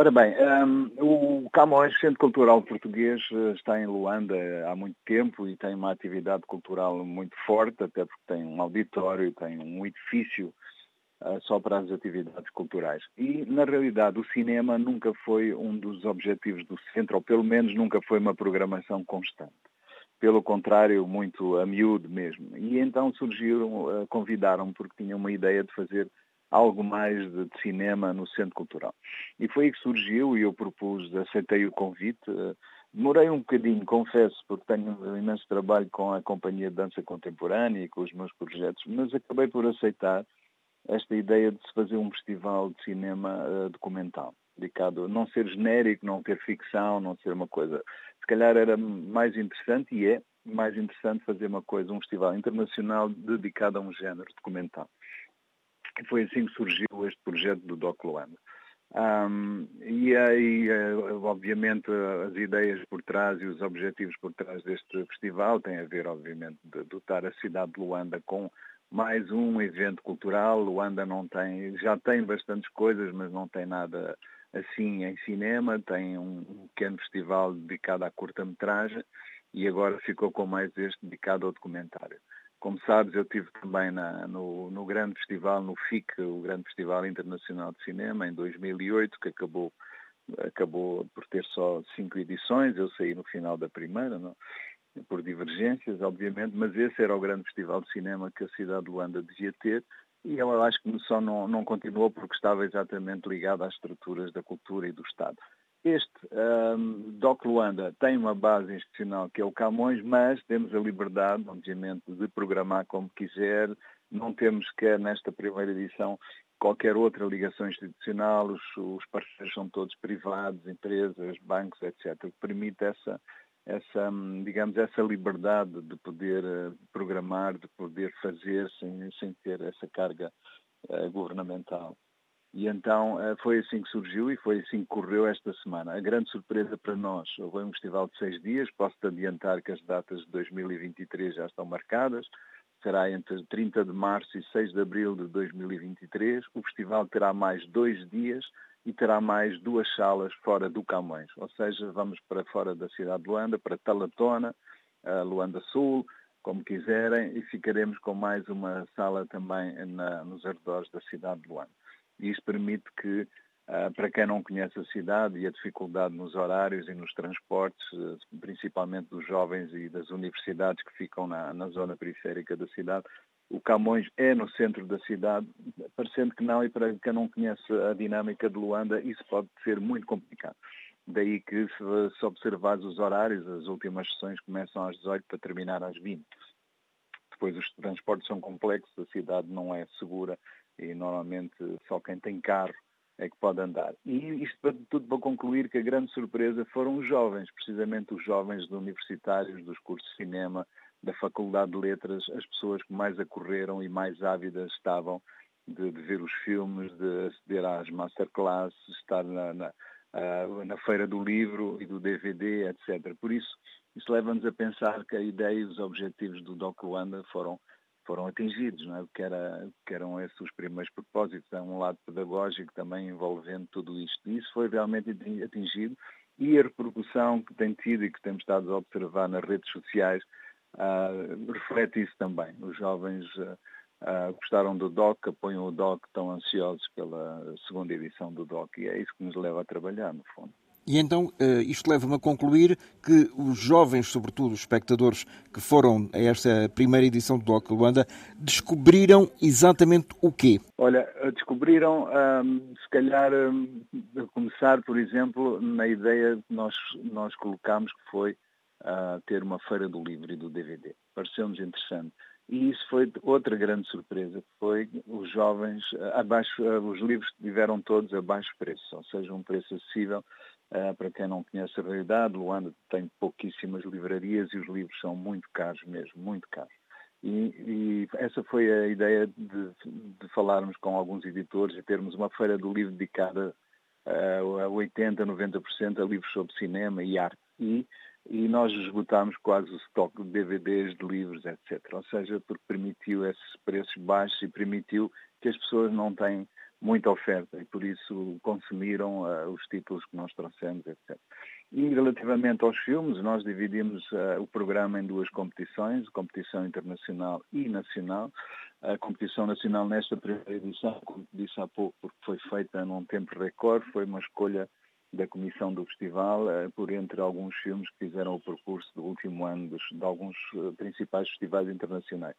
Ora bem, um, o Camões, Centro Cultural Português, eh, está em Luanda há muito tempo e tem uma atividade cultural muito forte, até porque tem um auditório, tem um edifício uh, só para as atividades culturais. E, na realidade, o cinema nunca foi um dos objetivos do centro, ou pelo menos nunca foi uma programação constante. Pelo contrário, muito a miúdo mesmo. E então surgiram, uh, convidaram porque tinham uma ideia de fazer algo mais de, cinema no Centro Cultural. E foi aí que surgiu e eu propus, aceitei o convite. Demorei um bocadinho, confesso, porque tenho um imenso trabalho com a Companhia de Dança Contemporânea e com os meus projetos, mas acabei por aceitar esta ideia de se fazer um festival de cinema uh, documental, dedicado a não ser genérico, não ter ficção, não ser uma coisa. Se calhar era mais interessante e é mais interessante fazer uma coisa, um festival internacional dedicado a um género documental. E foi assim que surgiu este projeto do Doc Luanda. Um, e aí, eh, obviamente, as ideias por trás e os objetivos por trás deste festival têm a ver, obviamente, de dotar a cidade de Luanda com mais um evento cultural. Luanda não tem, já tem bastantes coisas, mas não tem nada assim em cinema. Tem um pequeno festival dedicado à curta-metragem e agora ficou com mais este dedicado ao documentário. Como sabes, eu tive também na, no, no, grande festival, no FIC, o Grande Festival Internacional de Cinema, em 2008, que acabou, acabou por ter só cinco edições. Eu saí no final da primeira, não? por divergências, obviamente, mas esse era o grande festival de cinema que a cidade de Luanda devia ter e eu acho que só não, não continuou porque estava exatamente ligado às estruturas da cultura e do Estado. Este um, DOC Luanda tem uma base institucional que é o Camões, mas temos a liberdade, obviamente, de programar como quiser. Não temos que, nesta primeira edição, qualquer outra ligação institucional, os, os parceiros são todos privados, empresas, bancos, etc., que permite essa, essa, hum, digamos, essa liberdade de poder uh, programar, de poder fazer sem, sem ter essa carga uh, governamental. E então eh, foi assim que surgiu e foi assim que correu esta semana. A grande surpresa para nós, houve um festival de seis dias, posso-te adiantar que as datas de 2023 já estão marcadas, será entre 30 de março e 6 de abril de 2023. O festival terá mais dois dias e terá mais duas salas fora do Camões, ou seja, vamos para fora da cidade de Luanda, para Talatona, Luanda Sul, como quiserem, e ficaremos com mais uma sala também na, nos arredores da cidade de Luanda. Isso permite que, ah, para quem não conhece a cidade e a dificuldade nos horários e nos transportes, ah, principalmente dos jovens e das universidades que ficam na, na zona periférica da cidade, o Camões é no centro da cidade, parecendo que não, e para quem não conhece a dinâmica de Luanda, isso pode ser muito complicado. Daí que, se, se observares os horários, as últimas sessões começam às 18 para terminar às 20. Depois os transportes são complexos, a cidade não é segura e normalmente só quem tem carro é que pode andar. E isto tudo para concluir que a grande surpresa foram os jovens, precisamente os jovens universitários dos cursos de cinema, da Faculdade de Letras, as pessoas que mais acorreram e mais ávidas estavam de, de ver os filmes, de aceder às masterclasses, estar na, na, na Feira do Livro e do DVD, etc. Por isso, isso leva-nos a pensar que a ideia e os objetivos do Doc Luanda foram foram atingidos, não é? que, era, que eram esses os primeiros propósitos, há um lado pedagógico também envolvendo tudo isto. E isso foi realmente atingido e a repercussão que tem tido e que temos estado a observar nas redes sociais uh, reflete isso também. Os jovens uh, uh, gostaram do DOC, apoiam o DOC, estão ansiosos pela segunda edição do DOC e é isso que nos leva a trabalhar, no fundo. E então eh, isto leva-me a concluir que os jovens, sobretudo os espectadores que foram a esta primeira edição do Doc Luanda, descobriram exatamente o quê? Olha, descobriram, hum, se calhar, hum, começar, por exemplo, na ideia que nós, nós colocámos que foi uh, ter uma feira do livro e do DVD. Pareceu-nos interessante. E isso foi outra grande surpresa, foi os jovens, abaixo, os livros tiveram todos a baixo preço, ou seja, um preço acessível para quem não conhece a realidade, Luanda tem pouquíssimas livrarias e os livros são muito caros mesmo, muito caros. E, e essa foi a ideia de, de, falarmos com alguns editores e termos uma feira do livro dedicada uh, a 80%, 90% a livros sobre cinema e arte. E, e nós esgotámos quase o estoque de DVDs, de livros, etc. Ou seja, porque permitiu esses preços baixos e permitiu que as pessoas não têm muita oferta e por isso consumiram uh, os títulos que nós trouxemos, etc. E relativamente aos filmes, nós dividimos uh, o programa em duas competições, competição internacional e nacional. A competição nacional nesta primeira edição, como disse há pouco, porque foi feita num tempo recorde, foi uma escolha da comissão do festival, uh, por entre alguns filmes que fizeram o percurso do último ano dos, de alguns principais festivais internacionais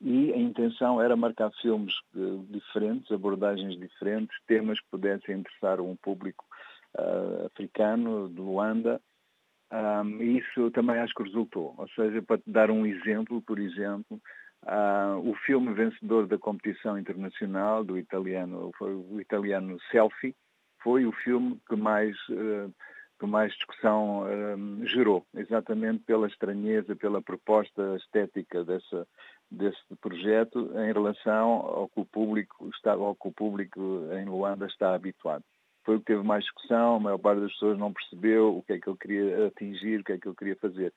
e a intenção era marcar filmes uh, diferentes, abordagens diferentes, temas que pudessem interessar um público uh, africano, de Luanda, um, isso também acho que resultou. Ou seja, para dar um exemplo, por exemplo, uh, o filme vencedor da competição internacional do italiano, foi o italiano Selfie, foi o filme que mais que mais discussão um, gerou, exatamente pela estranheza, pela proposta estética dessa, desse projeto em relação ao que o público ao que o público em Luanda está habituado. Foi o que teve mais discussão, a maior parte das pessoas não percebeu o que é que eu queria atingir, o que é que eu queria fazer.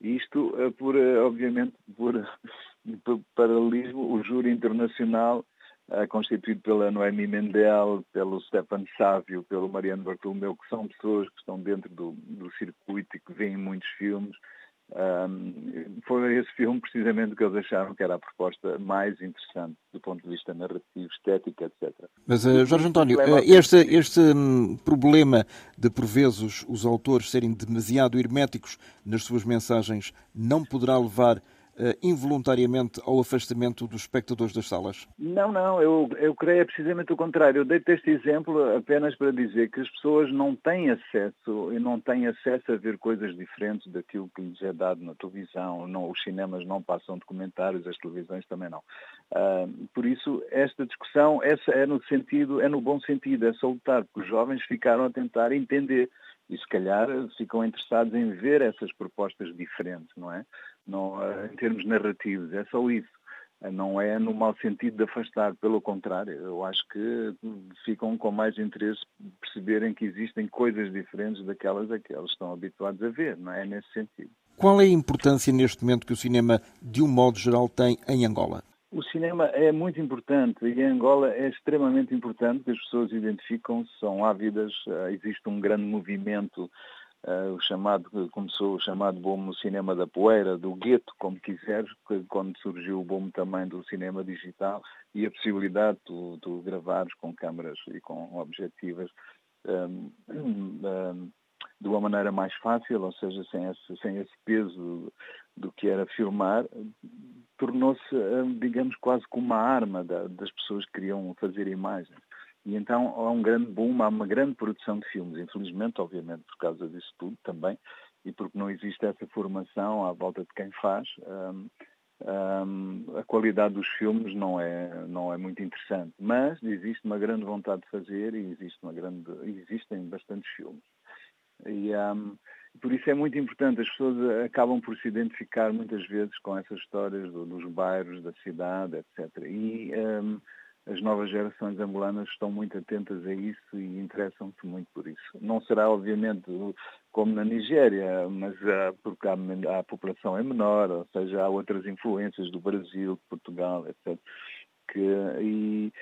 Isto, eh, por, eh, obviamente, por, por paralelismo, o júri internacional constituído pela Noemi Mendel, pelo Stefan Sávio, pelo Mariano Bartolomeu, que são pessoas que estão dentro do, do circuito e que veem muitos filmes. Um, foi esse filme precisamente que eles acharam que era a proposta mais interessante do ponto de vista narrativo, estético, etc. Mas, uh, Jorge António, uh, este, este um, problema de, por vezes, os, autores serem demasiado herméticos nas suas mensagens não poderá levar involuntariamente ao afastamento dos espectadores das salas? Não, não, eu, eu creio é precisamente o contrário. Eu dei-te este exemplo apenas para dizer que as pessoas não têm acesso e não têm acesso a ver coisas diferentes daquilo que lhes é dado na televisão. Não, os cinemas não passam documentários, as televisões também não. Uh, por isso, esta discussão essa é no sentido, é no bom sentido, é salutar, porque os jovens ficaram a tentar entender e se calhar ficam interessados em ver essas propostas diferentes, não é? Não, eh, em termos narrativos, é só isso. Eh, não é no mau sentido de afastar, pelo contrário, eu acho que ficam com mais interesse perceberem que existem coisas diferentes daquelas a que eles estão habituados a ver, não é? é nesse sentido. Qual é a importância neste momento que o cinema, de um modo geral, tem em Angola? O cinema é muito importante e em Angola é extremamente importante. As pessoas identificam, são ávidas, eh, existe um grande movimento, uh, o chamado, começou o chamado boom cinema da poeira, do gueto, como quiseres, quando surgiu o boom também do cinema digital e a possibilidade de tu gravares com câmaras e com objetivas de uma maneira mais fácil, ou seja, sem esse, sem esse peso do que era filmar, tornou-se, hum, digamos, quase como uma arma das pessoas que queriam fazer imagens. E então há um grande boom, há uma grande produção de filmes, infelizmente, obviamente, por causa disso tudo também, e porque não existe essa formação à volta de quem faz, um, um, a qualidade dos filmes não é, não é muito interessante. Mas existe uma grande vontade de fazer e existe uma grande, existem bastantes filmes. E, por isso é muito importante, as pessoas acabam por se identificar muitas vezes com essas histórias do, dos bairros, da cidade, etc. E um, as novas gerações angolanas estão muito atentas a isso e interessam-se muito por isso. Não será, obviamente, como na Nigéria, mas uh, porque a, a, população é menor, ou seja, há outras influências do Brasil, de Portugal, etc. Que, e,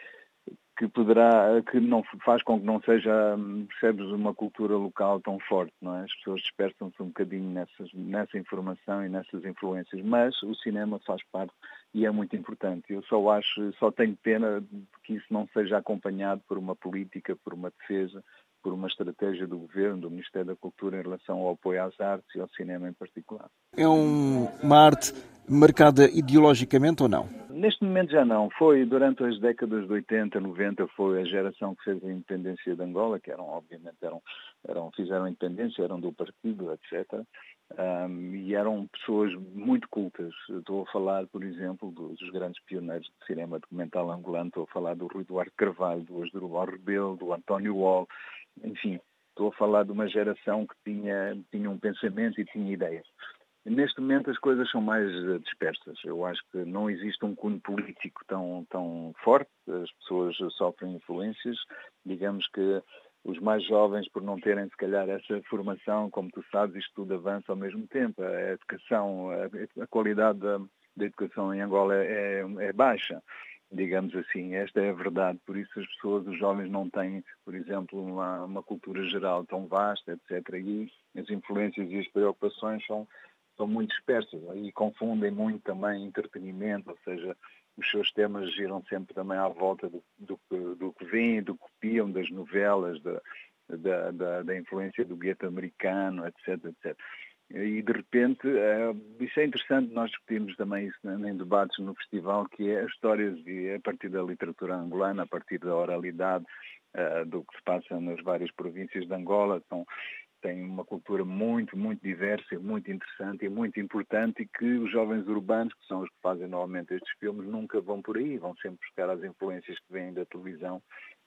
que poderá, que não faz com que não seja, percebes, uma cultura local tão forte, não é? As pessoas dispersam-se um bocadinho nessas, nessa informação e nessas influências, mas o cinema faz parte e é muito importante. Eu só acho, só tenho pena que isso não seja acompanhado por uma política, por uma defesa, por uma estratégia do governo, do Ministério da Cultura em relação ao apoio às artes e ao cinema em particular. É um, uma arte marcada ideologicamente ou não? Neste momento já não. Foi durante as décadas de 80, 90, foi a geração que fez a independência de Angola, que eram, obviamente, eram, eram, fizeram a independência, eram do partido, etc. Um, e eram pessoas muito cultas. Estou a falar, por exemplo, dos grandes pioneiros do cinema documental angolano, estou a falar do Rui Duarte Carvalho, do Asdrubal Rebelo, do António Wall, enfim, estou a falar de uma geração que tinha, tinha um pensamento e tinha ideias. Neste momento as coisas são mais eh, dispersas. Eu acho que não existe um cunho político tão, tão forte, as pessoas sofrem influências. Digamos que os mais jovens, por não terem, se calhar, essa formação, como tu sabes, isto tudo avança ao mesmo tempo. A educação, a, qualidade da, da, educação em Angola é, é baixa. digamos assim. Esta é a verdade. Por isso as pessoas, os jovens não têm, por exemplo, uma, uma cultura geral tão vasta, etc. E as influências e as preocupações são, são muito dispersas e confundem muito também entretenimento, ou seja, os seus temas giram sempre também à volta do, do, do que vêm, do que copiam, das novelas, da, da, da, da influência do gueto americano, etc, etc. E de repente, uh, isso é interessante, nós discutimos também isso em debates no festival, que é as histórias a partir da literatura angolana, a partir da oralidade, uh, do que se passa nas várias províncias de Angola, são, tem uma cultura muito, muito diversa, muito interessante e muito importante e que os jovens urbanos, que são os que fazem normalmente estes filmes, nunca vão por aí, vão sempre buscar as influências que vêm da televisão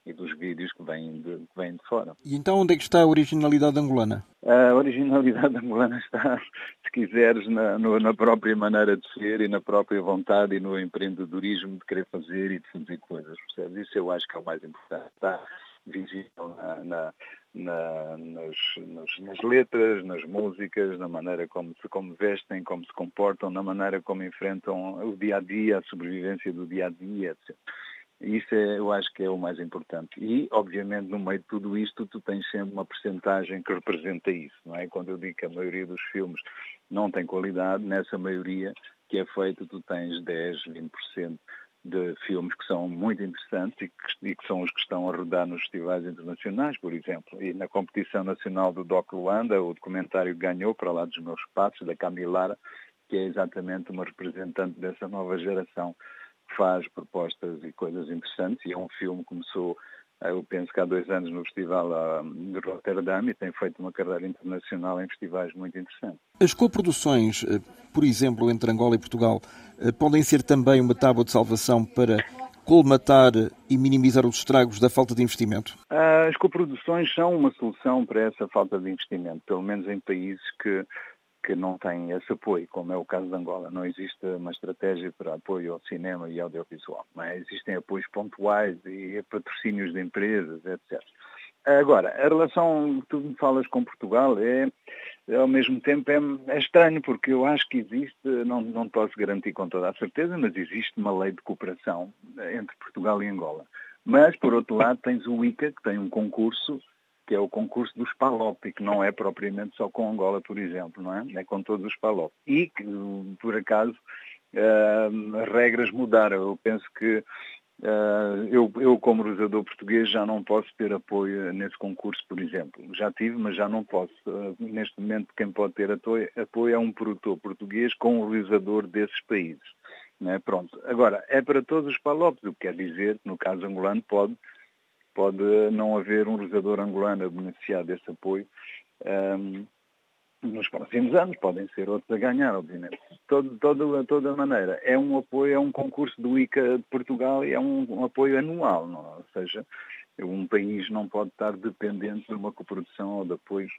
e dos vídeos que vêm de, que vêm de fora. E então onde é que está a originalidade angolana? A originalidade angolana está, se quiseres, na, no, na própria maneira de ser e na própria vontade e no empreendedorismo de querer fazer e de fazer coisas, percebes? Isso eu acho que é o mais importante. Está visível na, na, na, nas, nas, nas, letras, nas músicas, na maneira como se como vestem, como se comportam, na maneira como enfrentam o dia a dia, a sobrevivência do dia a dia, etc. Isso é, eu acho que é o mais importante. E, obviamente, no meio de tudo isto, tu tens sempre uma percentagem que representa isso, não é? Quando eu digo que a maioria dos filmes não tem qualidade, nessa maioria que é feita, tu tens 10, 20% de filmes que são muito interessantes e que, e que, são os que estão a rodar nos festivais internacionais, por exemplo. E na competição nacional do Doc Luanda, o documentário ganhou, para lá dos meus passos, da Camilara, que é exatamente uma representante dessa nova geração faz propostas e coisas interessantes e é um filme que começou, eu penso que há dois anos no Festival ah, de Rotterdam e tem feito uma carreira internacional em festivais muito interessantes. As coproduções, eh, por exemplo, entre Angola e Portugal, eh, podem ser também uma tábua de salvação para colmatar e minimizar os estragos da falta de investimento? As coproduções são uma solução para essa falta de investimento, pelo menos em países que que não têm esse apoio, como é o caso de Angola. Não existe uma estratégia para apoio ao cinema e audiovisual. Mas existem apoios pontuais e patrocínios de empresas, etc. Agora, a relação que tu me falas com Portugal é, ao mesmo tempo, é, é, estranho, porque eu acho que existe, não, não posso garantir com toda a certeza, mas existe uma lei de cooperação entre Portugal e Angola. Mas, por outro lado, tens o ICA, que tem um concurso que é o concurso dos PALOP, que não é propriamente só com Angola, por exemplo, não é? É com todos os PALOP. E que, por acaso, uh, as regras mudaram. Eu penso que uh, eu, eu, como realizador português, já não posso ter apoio nesse concurso, por exemplo. Já tive, mas já não posso. Uh, neste momento, quem pode ter apoio, é um produtor português com um realizador desses países. É? Pronto. Agora, é para todos os PALOPs, o que quer dizer que, no caso angolano, pode pode não haver um realizador angolano a beneficiar desse apoio um, nos próximos anos, podem ser outros a ganhar, obviamente. Todo, todo, toda maneira, é um apoio, é um concurso do ICA de Portugal e é um, um apoio anual, não? ou seja, um país não pode estar dependente de uma coprodução ou de apoios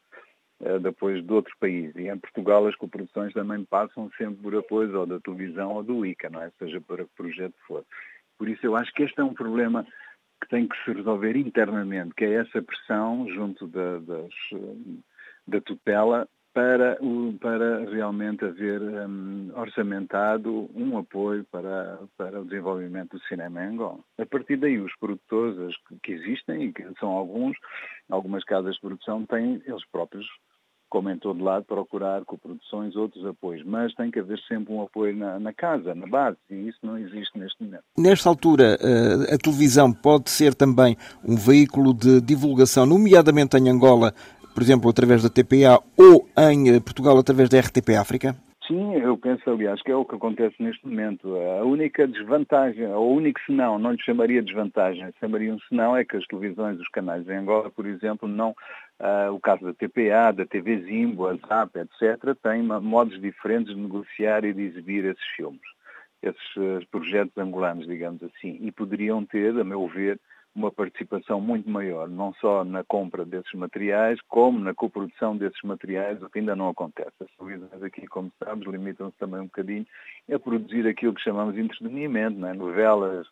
eh, de apoios de outro país. E em Portugal as coproduções também passam sempre por apoios ou da televisão ou do ICA, não é? Seja para que projeto for. Por isso eu acho que este é um problema que tem que se resolver internamente, que é essa pressão junto da, das, da tutela para, para realmente haver um, orçamentado um apoio para, para o desenvolvimento do cinema em Angola. A partir daí, os produtores que, que existem, e que são alguns, algumas casas de produção, têm eles próprios como em todo lado, procurar coproduções, outros apoios, mas tem que haver sempre um apoio na, na, casa, na base, e isso não existe neste momento. Nesta altura, eh, a televisão pode ser também um veículo de divulgação, nomeadamente em Angola, por exemplo, através da TPA, ou em eh, Portugal, através da RTP África? Sim, eu penso, aliás, que é o que acontece neste momento. A única desvantagem, ou o único senão, não lhe chamaria desvantagem, chamaria um senão, é que as televisões, os canais em Angola, por exemplo, não, uh, o caso da TPA, da TV Zimbo, a ZAP, etc., têm modos diferentes de negociar e de exibir esses filmes, esses uh, projetos angolanos, digamos assim, e poderiam ter, a meu ver, uma participação muito maior, não só na compra desses materiais, como na coprodução desses materiais, o que ainda não acontece. As televisões aqui, como sabes, limitam-se também um bocadinho a produzir aquilo que chamamos de entretenimento, é? novelas,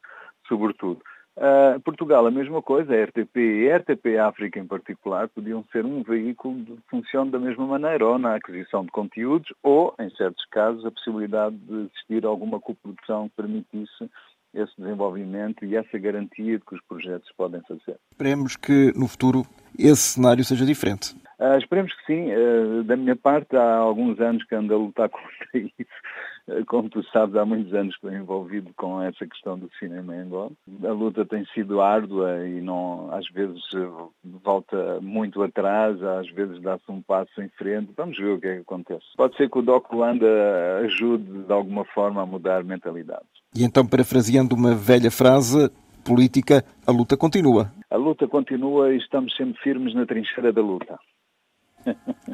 sobretudo. Uh, Portugal, a mesma coisa, a RTP e a RTP África em particular podiam ser um veículo de função da mesma maneira, ou na aquisição de conteúdos, ou, em certos casos, a possibilidade de existir alguma coprodução que permitisse esse desenvolvimento e essa garantia de que os projetos podem fazer. Esperemos que no futuro esse cenário seja diferente. Uh, esperemos que sim. Uh, da minha parte, há alguns anos que ando a lutar contra isso. Uh, como tu sabes, há muitos anos que estou envolvido com essa questão do cinema em Angola. A luta tem sido árdua e não, às vezes volta muito atrás, às vezes dá-se um passo em frente. Vamos ver o que é que acontece. Pode ser que o Doc Luanda ajude de alguma forma a mudar mentalidades. E então, parafraseando uma velha frase, política, a luta continua. A luta continua e estamos sempre firmes na trincheira da luta.